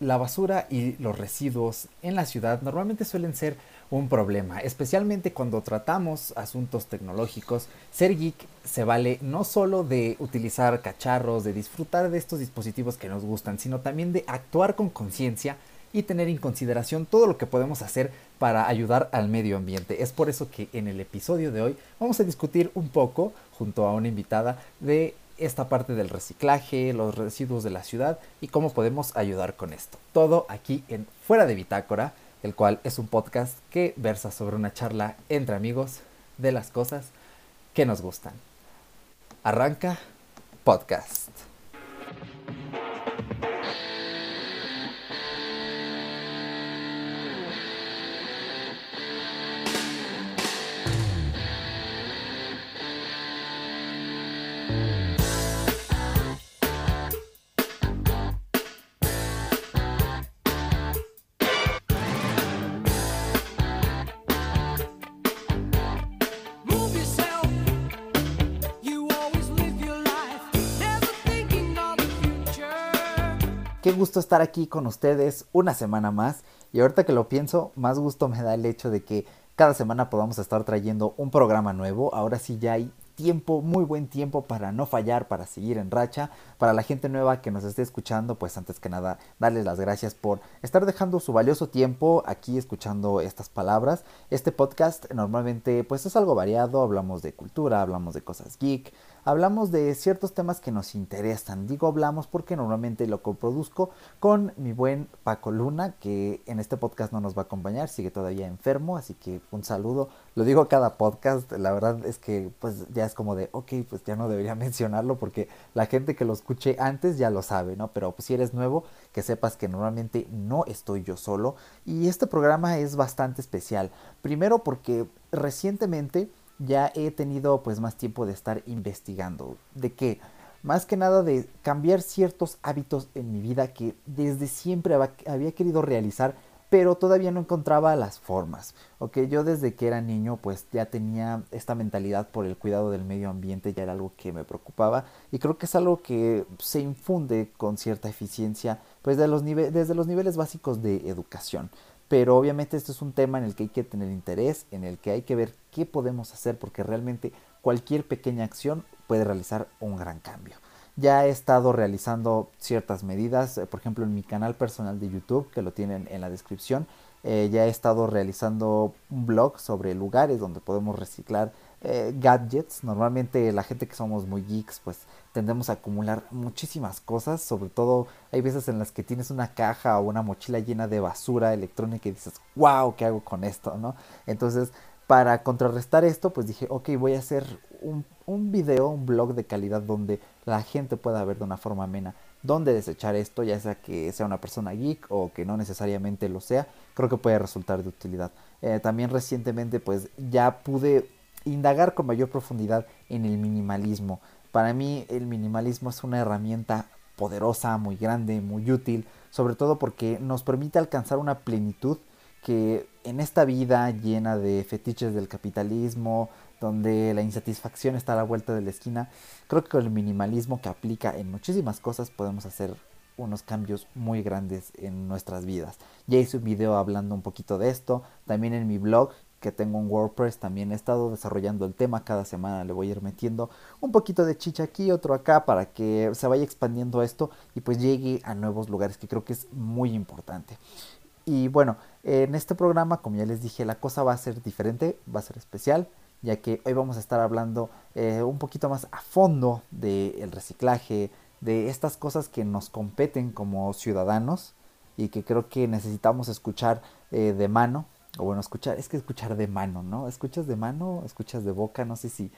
la basura y los residuos en la ciudad normalmente suelen ser un problema, especialmente cuando tratamos asuntos tecnológicos. Ser geek se vale no solo de utilizar cacharros, de disfrutar de estos dispositivos que nos gustan, sino también de actuar con conciencia y tener en consideración todo lo que podemos hacer para ayudar al medio ambiente. Es por eso que en el episodio de hoy vamos a discutir un poco, junto a una invitada, de esta parte del reciclaje, los residuos de la ciudad y cómo podemos ayudar con esto. Todo aquí en Fuera de Bitácora, el cual es un podcast que versa sobre una charla entre amigos de las cosas que nos gustan. Arranca podcast. Qué gusto estar aquí con ustedes una semana más. Y ahorita que lo pienso, más gusto me da el hecho de que cada semana podamos estar trayendo un programa nuevo. Ahora sí ya hay tiempo, muy buen tiempo para no fallar, para seguir en racha. Para la gente nueva que nos esté escuchando, pues antes que nada, darles las gracias por estar dejando su valioso tiempo aquí escuchando estas palabras. Este podcast normalmente pues es algo variado, hablamos de cultura, hablamos de cosas geek, hablamos de ciertos temas que nos interesan. Digo hablamos porque normalmente lo coproduzco con mi buen Paco Luna, que en este podcast no nos va a acompañar, sigue todavía enfermo, así que un saludo. Lo digo cada podcast, la verdad es que pues ya es como de, ok, pues ya no debería mencionarlo porque la gente que lo escuche antes ya lo sabe, ¿no? Pero pues, si eres nuevo, que sepas que normalmente no estoy yo solo y este programa es bastante especial. Primero porque recientemente ya he tenido pues más tiempo de estar investigando. ¿De qué? Más que nada de cambiar ciertos hábitos en mi vida que desde siempre había querido realizar, pero todavía no encontraba las formas. Ok, yo desde que era niño pues ya tenía esta mentalidad por el cuidado del medio ambiente, ya era algo que me preocupaba y creo que es algo que se infunde con cierta eficiencia pues de los desde los niveles básicos de educación. Pero obviamente esto es un tema en el que hay que tener interés, en el que hay que ver qué podemos hacer, porque realmente cualquier pequeña acción puede realizar un gran cambio. Ya he estado realizando ciertas medidas, eh, por ejemplo en mi canal personal de YouTube, que lo tienen en la descripción, eh, ya he estado realizando un blog sobre lugares donde podemos reciclar eh, gadgets. Normalmente la gente que somos muy geeks, pues tendemos a acumular muchísimas cosas, sobre todo hay veces en las que tienes una caja o una mochila llena de basura electrónica y dices, wow, ¿qué hago con esto? ¿no? Entonces, para contrarrestar esto, pues dije, ok, voy a hacer un, un video, un blog de calidad donde la gente pueda ver de una forma amena dónde desechar esto, ya sea que sea una persona geek o que no necesariamente lo sea, creo que puede resultar de utilidad. Eh, también recientemente pues ya pude indagar con mayor profundidad en el minimalismo. Para mí el minimalismo es una herramienta poderosa, muy grande, muy útil, sobre todo porque nos permite alcanzar una plenitud que en esta vida llena de fetiches del capitalismo, donde la insatisfacción está a la vuelta de la esquina, creo que con el minimalismo que aplica en muchísimas cosas podemos hacer unos cambios muy grandes en nuestras vidas. Ya hice un video hablando un poquito de esto, también en mi blog que tengo un WordPress, también he estado desarrollando el tema, cada semana le voy a ir metiendo un poquito de chicha aquí, otro acá, para que se vaya expandiendo esto y pues llegue a nuevos lugares, que creo que es muy importante. Y bueno, en este programa, como ya les dije, la cosa va a ser diferente, va a ser especial, ya que hoy vamos a estar hablando eh, un poquito más a fondo del reciclaje, de estas cosas que nos competen como ciudadanos y que creo que necesitamos escuchar eh, de mano o bueno, escuchar, es que escuchar de mano, ¿no? ¿Escuchas de mano? ¿Escuchas de boca? No sé si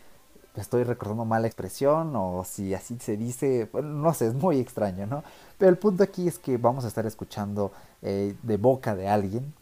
estoy recordando mal la expresión o si así se dice, no sé, es muy extraño, ¿no? Pero el punto aquí es que vamos a estar escuchando eh, de boca de alguien,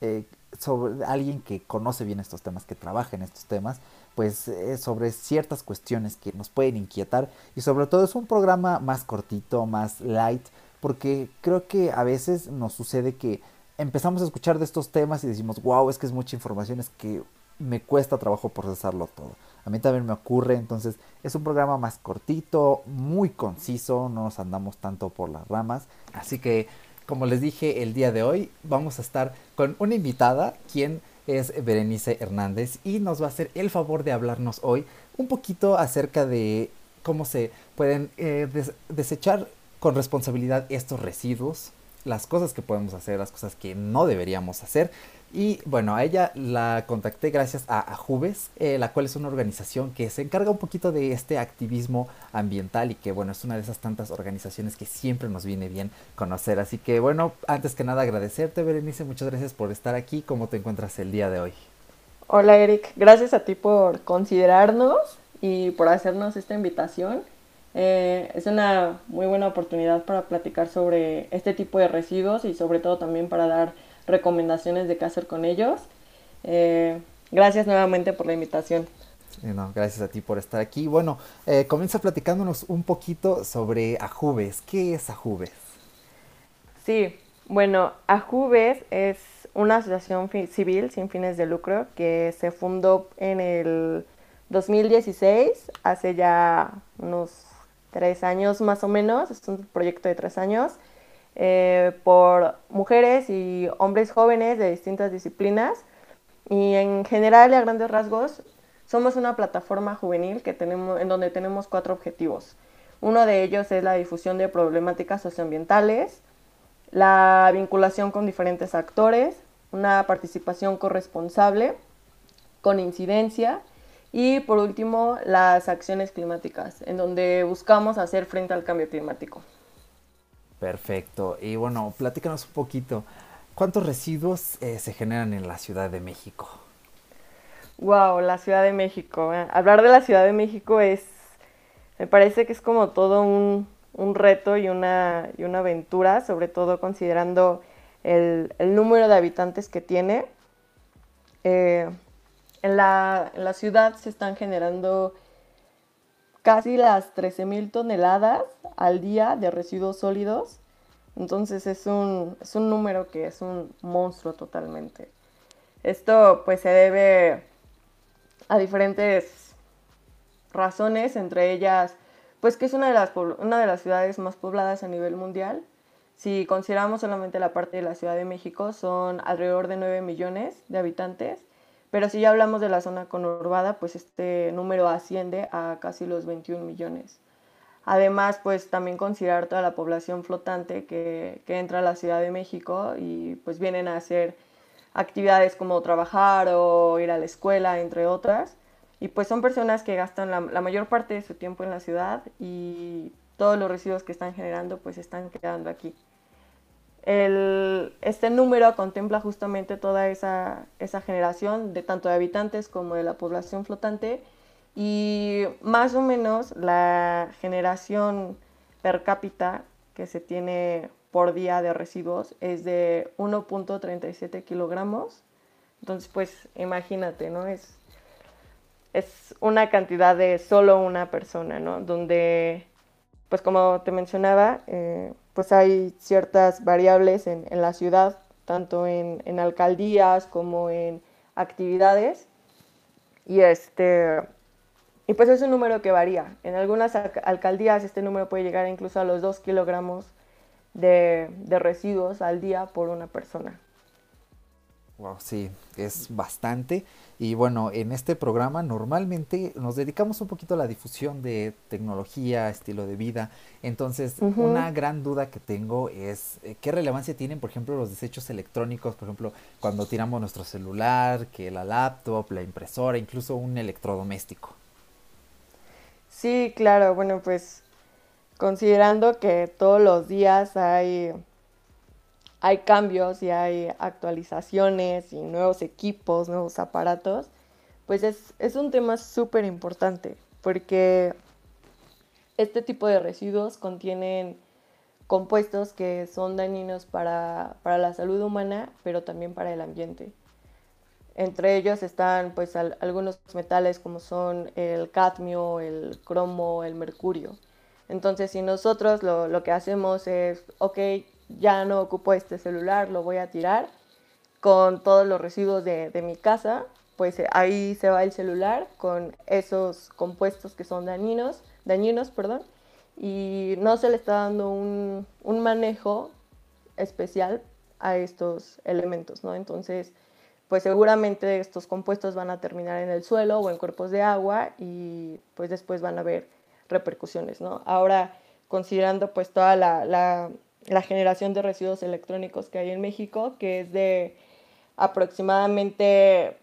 eh, sobre alguien que conoce bien estos temas, que trabaja en estos temas, pues eh, sobre ciertas cuestiones que nos pueden inquietar y sobre todo es un programa más cortito, más light, porque creo que a veces nos sucede que empezamos a escuchar de estos temas y decimos, wow, es que es mucha información, es que me cuesta trabajo procesarlo todo. A mí también me ocurre, entonces es un programa más cortito, muy conciso, no nos andamos tanto por las ramas. Así que como les dije el día de hoy, vamos a estar con una invitada, quien es Berenice Hernández, y nos va a hacer el favor de hablarnos hoy un poquito acerca de cómo se pueden eh, desechar con responsabilidad estos residuos, las cosas que podemos hacer, las cosas que no deberíamos hacer. Y bueno, a ella la contacté gracias a Ajubes, eh, la cual es una organización que se encarga un poquito de este activismo ambiental y que bueno, es una de esas tantas organizaciones que siempre nos viene bien conocer. Así que bueno, antes que nada agradecerte Berenice, muchas gracias por estar aquí. ¿Cómo te encuentras el día de hoy? Hola Eric, gracias a ti por considerarnos y por hacernos esta invitación. Eh, es una muy buena oportunidad para platicar sobre este tipo de residuos y sobre todo también para dar recomendaciones de qué hacer con ellos. Eh, gracias nuevamente por la invitación. gracias a ti por estar aquí. Bueno, eh, comienza platicándonos un poquito sobre Ajubes. ¿Qué es Ajubes? Sí, bueno, Ajubes es una asociación civil sin fines de lucro que se fundó en el 2016, hace ya unos tres años más o menos, es un proyecto de tres años, eh, por mujeres y hombres jóvenes de distintas disciplinas. Y en general, a grandes rasgos, somos una plataforma juvenil que tenemos, en donde tenemos cuatro objetivos. Uno de ellos es la difusión de problemáticas socioambientales, la vinculación con diferentes actores, una participación corresponsable, con incidencia y por último, las acciones climáticas, en donde buscamos hacer frente al cambio climático. Perfecto. Y bueno, platícanos un poquito. ¿Cuántos residuos eh, se generan en la Ciudad de México? Wow, la Ciudad de México. Eh, hablar de la Ciudad de México es, me parece que es como todo un, reto y una, y una aventura, sobre todo considerando el, número de habitantes que tiene. Eh, en la, ciudad se están generando casi las 13.000 toneladas al día de residuos sólidos. Entonces es un, es un número que es un monstruo totalmente. Esto pues se debe a diferentes razones, entre ellas pues que es una de las, una de las ciudades más pobladas a nivel mundial. Si consideramos solamente la parte de la Ciudad de México, son alrededor de 9 millones de habitantes pero si ya hablamos de la zona conurbada, pues este número asciende a casi los 21 millones. Además, pues también considerar toda la población flotante que, entra a la Ciudad de México y pues vienen a hacer actividades como trabajar o ir a la escuela, entre otras. Y pues son personas que gastan la, la mayor parte de su tiempo en la ciudad y todos los residuos que están generando pues están quedando aquí este número contempla justamente toda esa, generación de tanto de habitantes como de la población flotante y más o menos la generación per cápita que se tiene por día de residuos es de 1.37 kilogramos. Entonces, pues imagínate, ¿no? Es, es una cantidad de solo una persona, ¿no? Donde, pues como te mencionaba, eh, pues hay ciertas variables en, la ciudad, tanto en, alcaldías como en actividades. Y este y pues es un número que varía. En algunas alcaldías este número puede llegar incluso a los 2 kilogramos de residuos al día por una persona. Wow, sí, es bastante. Y bueno, en este programa normalmente nos dedicamos un poquito a la difusión de tecnología, estilo de vida. Entonces, una gran duda que tengo es eh, qué relevancia tienen, por ejemplo, los desechos electrónicos, por ejemplo, cuando tiramos nuestro celular, que la laptop, la impresora, incluso un electrodoméstico. Sí, claro, bueno, pues considerando que todos los días hay hay cambios y hay actualizaciones y nuevos equipos, nuevos aparatos, pues es, un tema súper importante porque este tipo de residuos contienen compuestos que son dañinos para, la salud humana, pero también para el ambiente. Entre ellos están pues algunos metales como son el cadmio, el cromo, el mercurio. Entonces si nosotros lo, lo que hacemos es, ok, ya no ocupo este celular, lo voy a tirar con todos los residuos de, mi casa, pues eh, ahí se va el celular con esos compuestos que son dañinos, dañinos perdón, y no se le está dando un, manejo especial a estos elementos, ¿no? Entonces, pues seguramente estos compuestos van a terminar en el suelo o en cuerpos de agua y pues después van a haber repercusiones, ¿no? Ahora, considerando pues toda la, la, la generación de residuos electrónicos que hay en México, que es de aproximadamente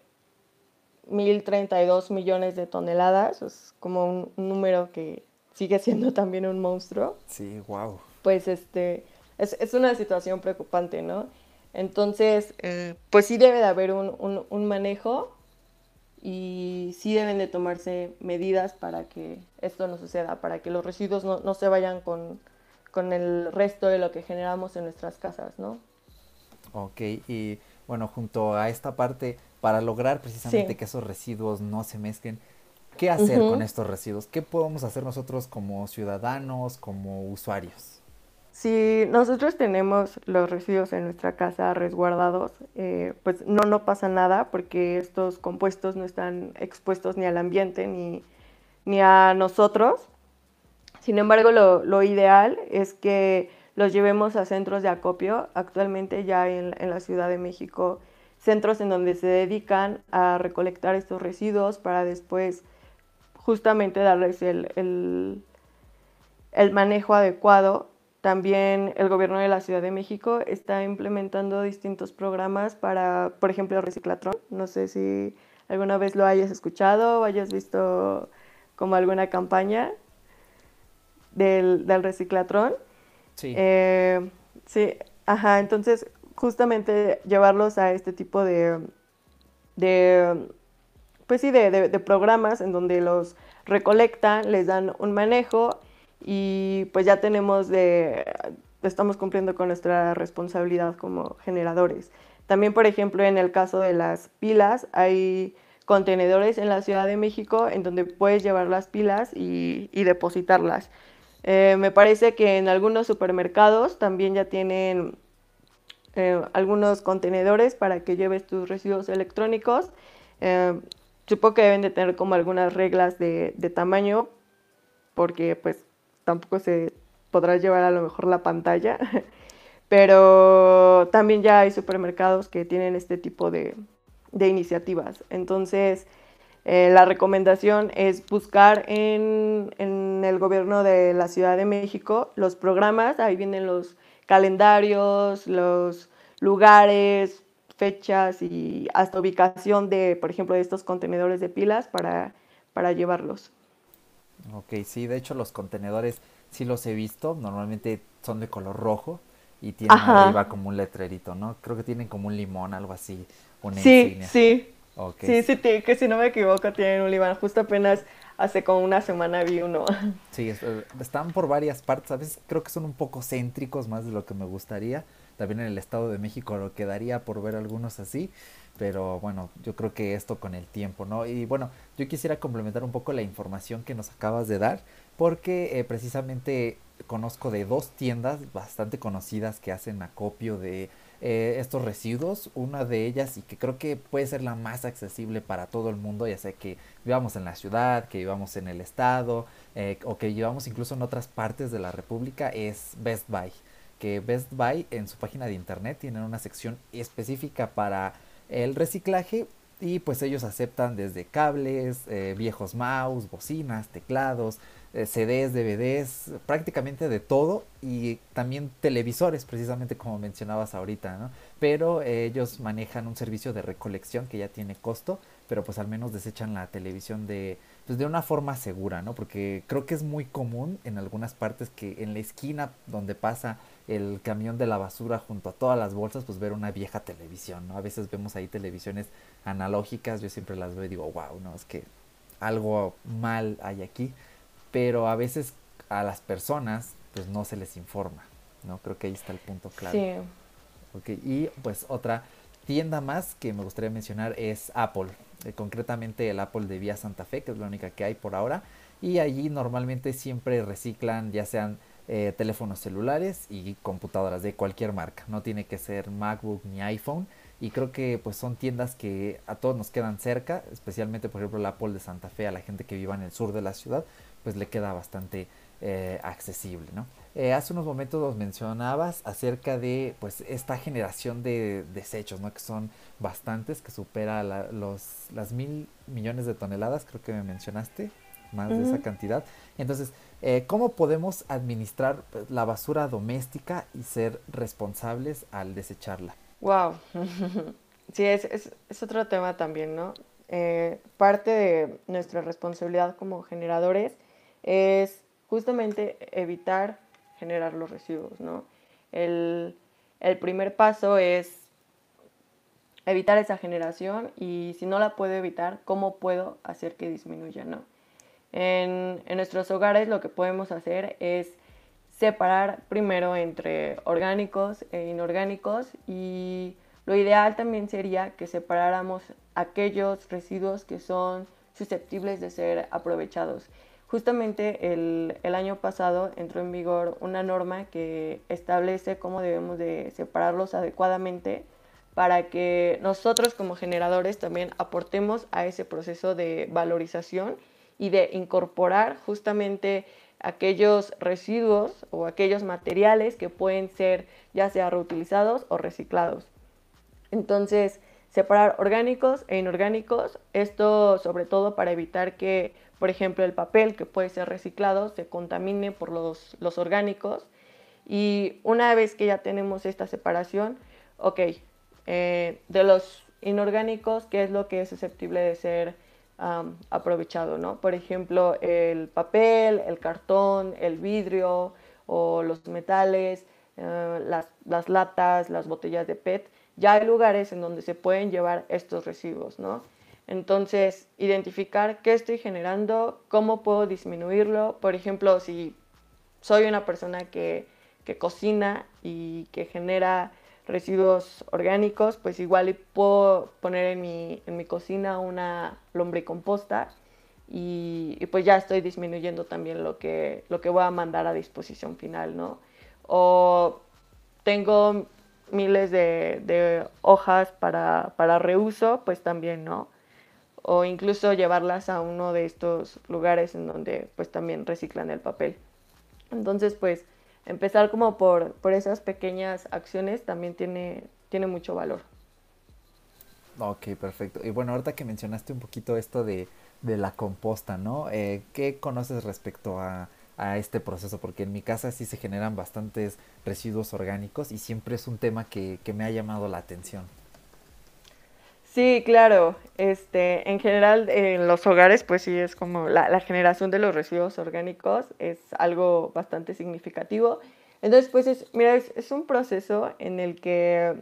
1.032 millones de toneladas, es como un, número que sigue siendo también un monstruo. Sí, wow. Pues este, es, es una situación preocupante, ¿no? Entonces, eh, pues sí debe de haber un, un, un, manejo y sí deben de tomarse medidas para que esto no suceda, para que los residuos no, no se vayan con, con el resto de lo que generamos en nuestras casas, ¿no? Ok, y bueno, junto a esta parte, para lograr precisamente que esos residuos no se mezclen, ¿qué hacer con estos residuos? ¿Qué podemos hacer nosotros como ciudadanos, como usuarios? Si nosotros tenemos los residuos en nuestra casa resguardados, eh, pues no, no pasa nada porque estos compuestos no están expuestos ni al ambiente ni, ni a nosotros. Sin embargo, lo, ideal es que los llevemos a centros de acopio. Actualmente ya en, en la Ciudad de México centros en donde se dedican a recolectar estos residuos para después justamente darles el, el, manejo adecuado. También el gobierno de la Ciudad de México está implementando distintos programas para, por ejemplo, reciclatrón. No sé si alguna vez lo hayas escuchado o hayas visto como alguna campaña del, del reciclatrón. Sí. Eh, sí, ajá, entonces justamente llevarlos a este tipo de, de pues sí, de, de, programas en donde los recolectan, les dan un manejo y pues ya tenemos de, estamos cumpliendo con nuestra responsabilidad como generadores. También, por ejemplo, en el caso de las pilas, hay contenedores en la Ciudad de México en donde puedes llevar las pilas y, y depositarlas. Eh, me parece que en algunos supermercados también ya tienen eh, algunos contenedores para que lleves tus residuos electrónicos. Eh, supongo que deben de tener como algunas reglas de, tamaño, porque pues tampoco se podrá llevar a lo mejor la pantalla, pero también ya hay supermercados que tienen este tipo de iniciativas. Entonces, eh, la recomendación es buscar en, en, el gobierno de la Ciudad de México los programas, ahí vienen los calendarios, los lugares, fechas y hasta ubicación de, por ejemplo, de estos contenedores de pilas para, para llevarlos. Ok, sí, de hecho los contenedores sí los he visto, normalmente son de color rojo y tienen arriba como un letrerito, ¿no? Creo que tienen como un limón, algo así, una sí, Sí, sí, sí, que si no me equivoco tienen un limón, justo apenas hace como una semana vi uno. Sí, eh, están por varias partes, a veces creo que son un poco céntricos más de lo que me gustaría. También en el Estado de México lo quedaría por ver algunos así, pero bueno, yo creo que esto con el tiempo, ¿no? Y bueno, yo quisiera complementar un poco la información que nos acabas de dar, porque eh, precisamente conozco de dos tiendas bastante conocidas que hacen acopio de eh, estos residuos, una de ellas y que creo que puede ser la más accesible para todo el mundo, ya sea que vivamos en la ciudad, que vivamos en el estado eh, o que vivamos incluso en otras partes de la república, es Best Buy. Que Best Buy en su página de internet tienen una sección específica para el reciclaje y pues ellos aceptan desde cables, eh, viejos mouse, bocinas, teclados, CDs, DVDs, prácticamente de todo y también televisores, precisamente como mencionabas ahorita, ¿no? Pero eh, ellos manejan un servicio de recolección que ya tiene costo, pero pues al menos desechan la televisión de, pues de una forma segura, ¿no? Porque creo que es muy común en algunas partes que en la esquina donde pasa el camión de la basura junto a todas las bolsas, pues ver una vieja televisión, ¿no? A veces vemos ahí televisiones analógicas, yo siempre las veo y digo, wow, no, es que algo mal hay aquí pero a veces a las personas pues no se les informa, ¿no? Creo que ahí está el punto clave. Sí. Okay, y pues otra tienda más que me gustaría mencionar es Apple, eh, concretamente el Apple de Vía Santa Fe, que es la única que hay por ahora, y allí normalmente siempre reciclan ya sean eh, teléfonos celulares y computadoras de cualquier marca, no tiene que ser MacBook ni iPhone, y creo que pues son tiendas que a todos nos quedan cerca, especialmente por ejemplo el Apple de Santa Fe a la gente que viva en el sur de la ciudad, pues le queda bastante eh, accesible, ¿no? eh, hace unos momentos nos mencionabas acerca de pues esta generación de desechos, ¿no? Que son bastantes, que supera los, las mil millones de toneladas, creo que me mencionaste, más de esa cantidad. Entonces, eh, ¿cómo podemos administrar pues, la basura doméstica y ser responsables al desecharla? Wow, sí, es, es, otro tema también, ¿no? Eh, parte de nuestra responsabilidad como generadores es justamente evitar generar los residuos, ¿no? El, el primer paso es evitar esa generación y si no la puedo evitar, ¿cómo puedo hacer que disminuya, no? En, en nuestros hogares lo que podemos hacer es separar primero entre orgánicos e inorgánicos y lo ideal también sería que separáramos aquellos residuos que son susceptibles de ser aprovechados. Justamente el, año pasado entró en vigor una norma que establece cómo debemos de separarlos adecuadamente para que nosotros como generadores también aportemos a ese proceso de valorización y de incorporar justamente aquellos residuos o aquellos materiales que pueden ser ya sea reutilizados o reciclados. Entonces, separar orgánicos e inorgánicos, esto sobre todo para evitar que, por ejemplo, el papel que puede ser reciclado se contamine por los, los orgánicos. Y una vez que ya tenemos esta separación, ok, eh, de los inorgánicos, qué es lo que es susceptible de ser aprovechado, ¿no? Por ejemplo, el papel, el cartón, el vidrio o los metales, eh, las, las, latas, las botellas de PET. Ya hay lugares en donde se pueden llevar estos residuos, ¿no? Entonces, identificar qué estoy generando, cómo puedo disminuirlo. Por ejemplo, si soy una persona que, que cocina y que genera residuos orgánicos, pues igual puedo poner en mi, en mi cocina una lombricomposta y, y, pues ya estoy disminuyendo también lo que, lo que voy a mandar a disposición final, ¿no? O tengo miles de, de hojas para, para, reuso, pues también, ¿no? O incluso llevarlas a uno de estos lugares en donde pues también reciclan el papel. Entonces, pues empezar como por, por esas pequeñas acciones también tiene, tiene mucho valor. Ok, perfecto. Y bueno, ahorita que mencionaste un poquito esto de, de la composta, ¿no? Eh, ¿Qué conoces respecto a, a, este proceso? Porque en mi casa sí se generan bastantes residuos orgánicos y siempre es un tema que, que me ha llamado la atención. Sí, claro. Este, en general, en los hogares, pues sí es como la, generación de los residuos orgánicos es algo bastante significativo. Entonces, pues es, mira, es, es, un proceso en el que,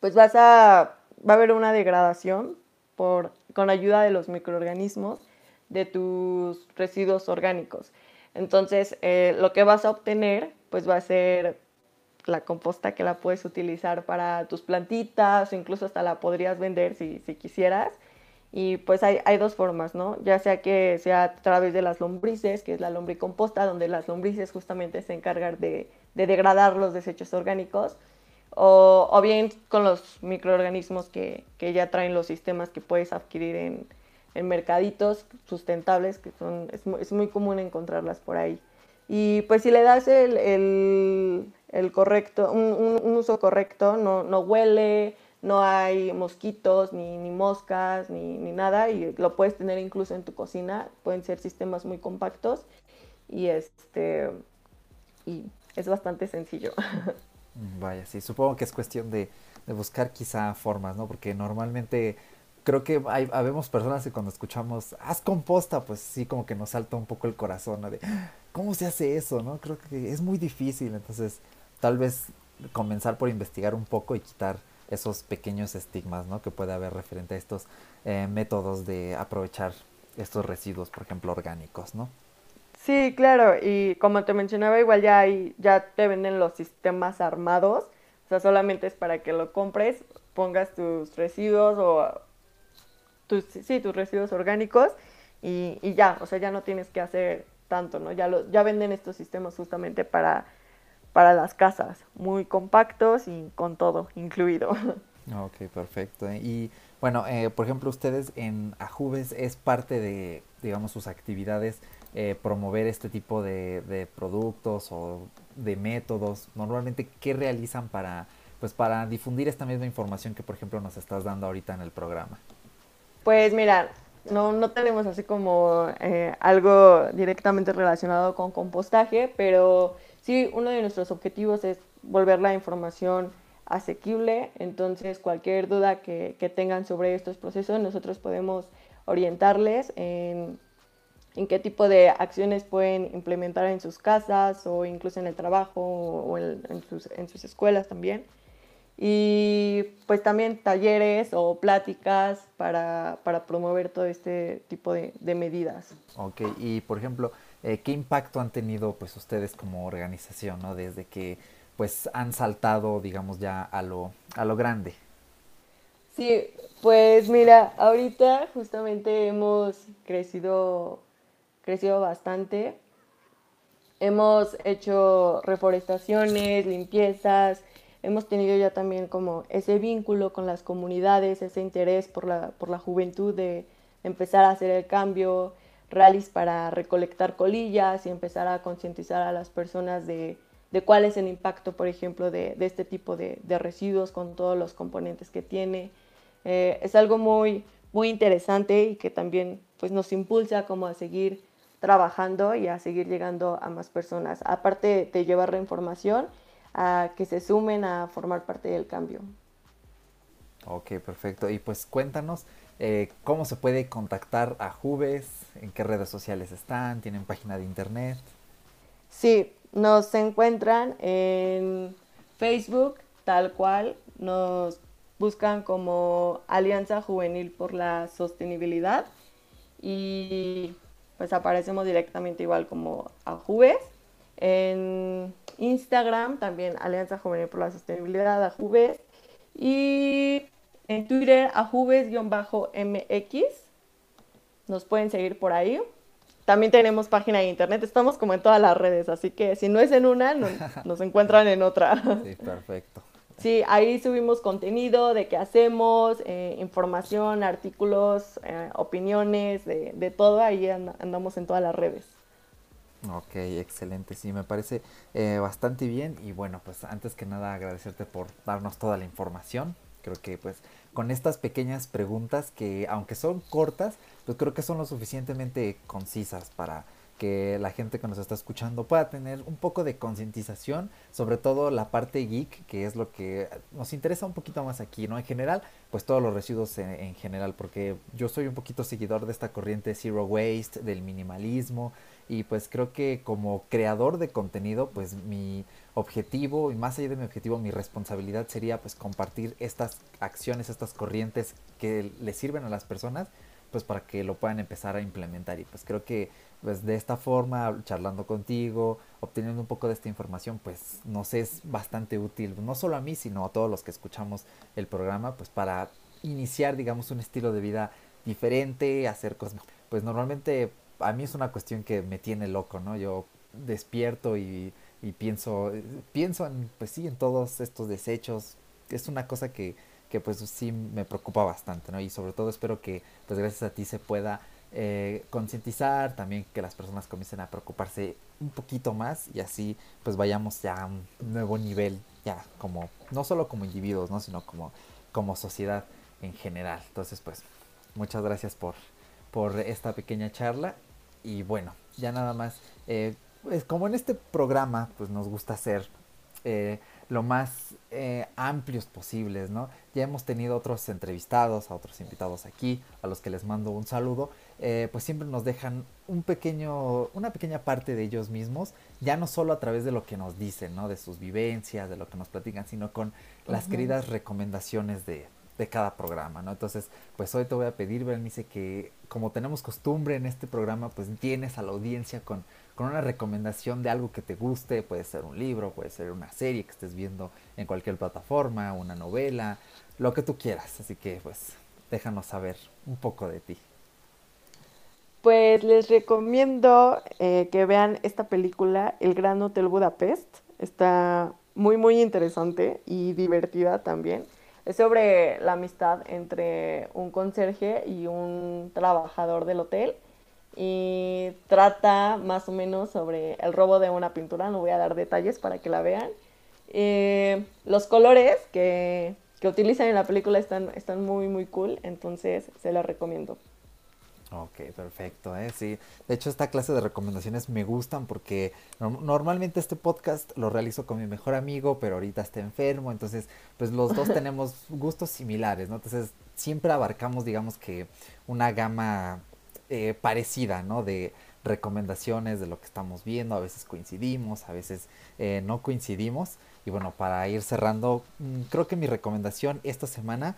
pues vas a, va a haber una degradación por, con ayuda de los microorganismos de tus residuos orgánicos. Entonces, eh, lo que vas a obtener, pues va a ser la composta que la puedes utilizar para tus plantitas o incluso hasta la podrías vender si, si quisieras. Y pues hay, dos formas, ¿no? Ya sea que sea a través de las lombrices, que es la lombricomposta, donde las lombrices justamente se encargan de, de degradar los desechos orgánicos, o, o, bien con los microorganismos que, que, ya traen los sistemas que puedes adquirir en, en mercaditos sustentables, que son, es, es, muy común encontrarlas por ahí. Y pues si le das el, el el correcto, un, un, uso correcto, no, no, huele, no hay mosquitos, ni, ni moscas, ni, ni, nada, y lo puedes tener incluso en tu cocina, pueden ser sistemas muy compactos y este y es bastante sencillo. Vaya, sí, supongo que es cuestión de, de buscar quizá formas, ¿no? Porque normalmente creo que hay, habemos personas que cuando escuchamos haz composta, pues sí como que nos salta un poco el corazón. De ¿cómo se hace eso? ¿no? Creo que es muy difícil, entonces tal vez comenzar por investigar un poco y quitar esos pequeños estigmas ¿no? que puede haber referente a estos eh, métodos de aprovechar estos residuos, por ejemplo, orgánicos, ¿no? Sí, claro, y como te mencionaba, igual ya hay, ya te venden los sistemas armados, o sea, solamente es para que lo compres, pongas tus residuos o tus, sí, tus residuos orgánicos y, y ya, o sea, ya no tienes que hacer tanto, ¿no? Ya, lo, ya venden estos sistemas justamente para para las casas, muy compactos y con todo incluido. Ok, perfecto. Y bueno, eh, por ejemplo, ustedes en Ajubes es parte de, digamos, sus actividades eh, promover este tipo de, de, productos o de métodos? Normalmente, ¿qué realizan para, pues, para difundir esta misma información que, por ejemplo, nos estás dando ahorita en el programa? Pues mira, no, no tenemos así como eh, algo directamente relacionado con compostaje, pero sí, uno de nuestros objetivos es volver la información asequible, entonces cualquier duda que, tengan sobre estos procesos, nosotros podemos orientarles en, en, qué tipo de acciones pueden implementar en sus casas o incluso en el trabajo o en, sus, en sus escuelas también y pues también talleres o pláticas para, para promover todo este tipo de, de, medidas. Ok, y por ejemplo, eh, ¿qué impacto han tenido pues ustedes como organización, ¿no? Desde que pues han saltado, digamos, ya a lo, a lo grande. Sí, pues mira, ahorita justamente hemos crecido, crecido bastante. Hemos hecho reforestaciones, limpiezas, hemos tenido ya también como ese vínculo con las comunidades, ese interés por la, por la juventud de empezar a hacer el cambio, rallies para recolectar colillas y empezar a concientizar a las personas de, de, cuál es el impacto, por ejemplo, de, de este tipo de, de, residuos con todos los componentes que tiene. Eh, es algo muy, muy interesante y que también pues, nos impulsa como a seguir trabajando y a seguir llegando a más personas. Aparte de llevar la información, a que se sumen a formar parte del cambio. Ok, perfecto. Y pues cuéntanos eh, cómo se puede contactar a Jubes, en qué redes sociales están, tienen página de internet. Sí, nos encuentran en Facebook, tal cual, nos buscan como Alianza Juvenil por la Sostenibilidad y pues aparecemos directamente igual como a Jubes. En Instagram, también Alianza Juvenil por la Sostenibilidad, Ajubes. Y en Twitter, Ajubes-MX. Nos pueden seguir por ahí. También tenemos página de internet, estamos como en todas las redes, así que si no es en una, nos encuentran en otra. Sí, perfecto. Sí, ahí subimos contenido de qué hacemos, eh, información, artículos, eh, opiniones, de, de, todo, ahí andamos en todas las redes. Ok, excelente, sí, me parece eh, bastante bien y bueno, pues antes que nada agradecerte por darnos toda la información. Creo que pues con estas pequeñas preguntas que aunque son cortas, pues creo que son lo suficientemente concisas para que la gente que nos está escuchando pueda tener un poco de concientización, sobre todo la parte geek, que es lo que nos interesa un poquito más aquí, ¿no? En general, pues todos los residuos en, en general, porque yo soy un poquito seguidor de esta corriente Zero Waste, del minimalismo, y pues creo que como creador de contenido, pues mi objetivo y más allá de mi objetivo, mi responsabilidad sería pues compartir estas acciones, estas corrientes que le sirven a las personas pues para que lo puedan empezar a implementar. Y pues creo que pues de esta forma charlando contigo obteniendo un poco de esta información pues nos es bastante útil no solo a mí sino a todos los que escuchamos el programa pues para iniciar digamos un estilo de vida diferente hacer cosas pues normalmente a mí es una cuestión que me tiene loco, ¿no? Yo despierto y, y pienso, pienso en, pues sí, en todos estos desechos. Es una cosa que, que pues sí me preocupa bastante, ¿no? Y sobre todo espero que pues gracias a ti se pueda eh, concientizar, también que las personas comiencen a preocuparse un poquito más y así pues vayamos ya a un nuevo nivel, ya como, no solo como individuos, ¿no? Sino como, como sociedad en general. Entonces pues muchas gracias por, por esta pequeña charla y bueno, ya nada más, eh, pues como en este programa, pues nos gusta ser eh, lo más eh, amplios posibles, ¿no? Ya hemos tenido otros entrevistados, a otros invitados aquí, a los que les mando un saludo, pues siempre nos dejan un pequeño, una pequeña parte de ellos mismos, ya no solo a través de lo que nos dicen, ¿no? De sus vivencias, de lo que nos platican, sino con las queridas recomendaciones de, de cada programa, ¿no? Entonces, pues hoy te voy a pedir, Bernice, que como tenemos costumbre en este programa, pues tienes a la audiencia con, con una recomendación de algo que te guste, puede ser un libro, puede ser una serie que estés viendo en cualquier plataforma, una novela, lo que tú quieras. Así que, pues, déjanos saber un poco de ti. Pues les recomiendo eh, que vean esta película, El Gran Hotel Budapest. Está muy, muy interesante y divertida también. Es sobre la amistad entre un conserje y un trabajador del hotel. y trata más o menos sobre el robo de una pintura, no voy a dar detalles para que la vean. Eh, los colores que, que, utilizan en la película están, están muy, muy cool, entonces se la recomiendo. Ok, perfecto, ¿eh? sí. De hecho, esta clase de recomendaciones me gustan porque normalmente este podcast lo realizo con mi mejor amigo, pero ahorita está enfermo, entonces, pues los dos tenemos gustos similares, ¿no? Entonces, siempre abarcamos, digamos que, una gama eh, parecida, ¿no? De recomendaciones de lo que estamos viendo, a veces coincidimos, a veces eh, no coincidimos. Y bueno, para ir cerrando, mm, creo que mi recomendación esta semana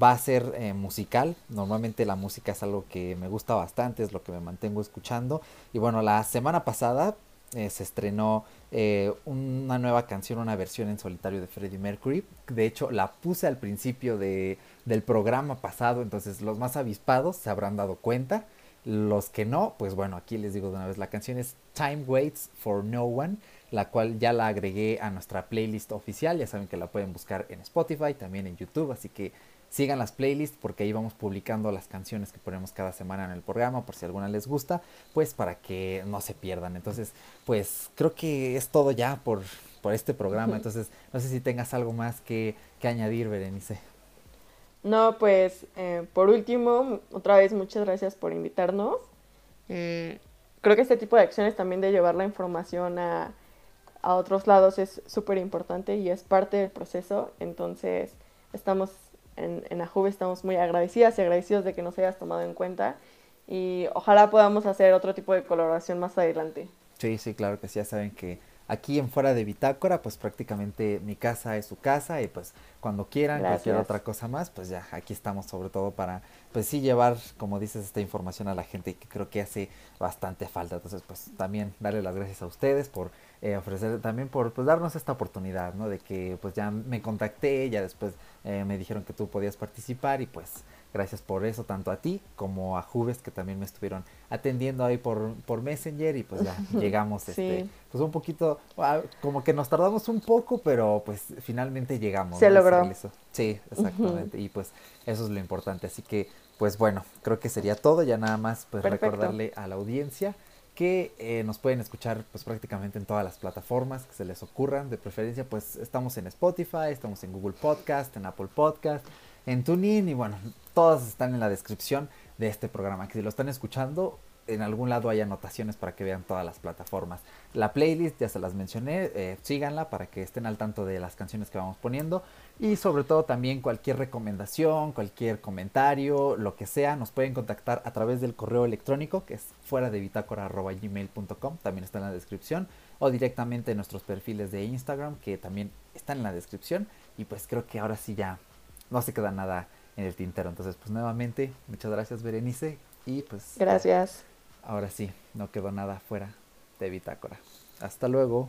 va a ser eh, musical. Normalmente la música es algo que me gusta bastante, es lo que me mantengo escuchando. Y bueno, la semana pasada eh, se estrenó eh, una nueva canción, una versión en solitario de Freddie Mercury. De hecho, la puse al principio de, del programa pasado, entonces los más avispados se habrán dado cuenta. Los que no, pues bueno, aquí les digo de una vez, la canción es Time Waits for No One, la cual ya la agregué a nuestra playlist oficial. Ya saben que la pueden buscar en Spotify, también en YouTube, así que Sigan las playlists porque ahí vamos publicando las canciones que ponemos cada semana en el programa por si alguna les gusta, pues para que no se pierdan. Entonces, pues creo que es todo ya por, por este programa. Entonces, no sé si tengas algo más que, que añadir, Berenice. No, pues eh, por último, otra vez muchas gracias por invitarnos. Eh, creo que este tipo de acciones también de llevar la información a, a otros lados es súper importante y es parte del proceso. Entonces, estamos en, en Ajube estamos muy agradecidas y agradecidos de que nos hayas tomado en cuenta y ojalá podamos hacer otro tipo de colaboración más adelante. Sí, sí, claro que sí, ya saben que aquí en fuera de Bitácora, pues prácticamente mi casa es su casa y pues cuando quieran, cualquier otra cosa más, pues ya aquí estamos sobre todo para, pues sí llevar, como dices, esta información a la gente que creo que hace bastante falta. Entonces, pues también darle las gracias a ustedes por eh, ofrecer, también por pues, darnos esta oportunidad, ¿no? De que pues ya me contacté, ya después eh, me dijeron que tú podías participar y pues gracias por eso, tanto a ti como a Juves que también me estuvieron atendiendo ahí por, por Messenger y pues ya llegamos, este, pues un poquito, ah, como que nos tardamos un poco, pero pues finalmente llegamos. Se logró. Sí, exactamente, y pues eso es lo importante, así que pues bueno, creo que sería todo, ya nada más pues recordarle a la audiencia que eh, nos pueden escuchar pues prácticamente en todas las plataformas que se les ocurran, de preferencia pues estamos en Spotify, estamos en Google Podcast, en Apple Podcast, en TuneIn y bueno, todas están en la descripción de este programa, que si lo están escuchando en algún lado hay anotaciones para que vean todas las plataformas. La playlist ya se las mencioné, eh, síganla para que estén al tanto de las canciones que vamos poniendo. Y sobre todo también cualquier recomendación, cualquier comentario, lo que sea, nos pueden contactar a través del correo electrónico que es fuera de bitácora.gmail.com, también está en la descripción, o directamente en nuestros perfiles de Instagram que también están en la descripción. Y pues creo que ahora sí ya no se queda nada en el tintero. Entonces, pues nuevamente, muchas gracias Berenice y pues... Gracias. Ahora sí, no quedó nada fuera de Bitácora. Hasta luego.